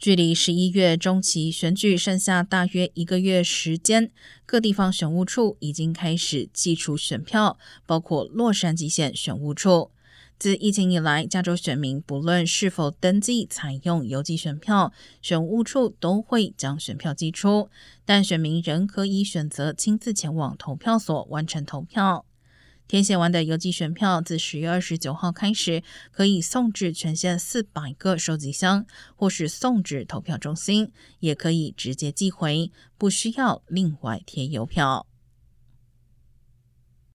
距离十一月中期选举剩下大约一个月时间，各地方选务处已经开始寄出选票，包括洛杉矶县选务处。自疫情以来，加州选民不论是否登记采用邮寄选票，选务处都会将选票寄出，但选民仍可以选择亲自前往投票所完成投票。填写完的邮寄选票，自十月二十九号开始，可以送至全县四百个收集箱，或是送至投票中心，也可以直接寄回，不需要另外贴邮票。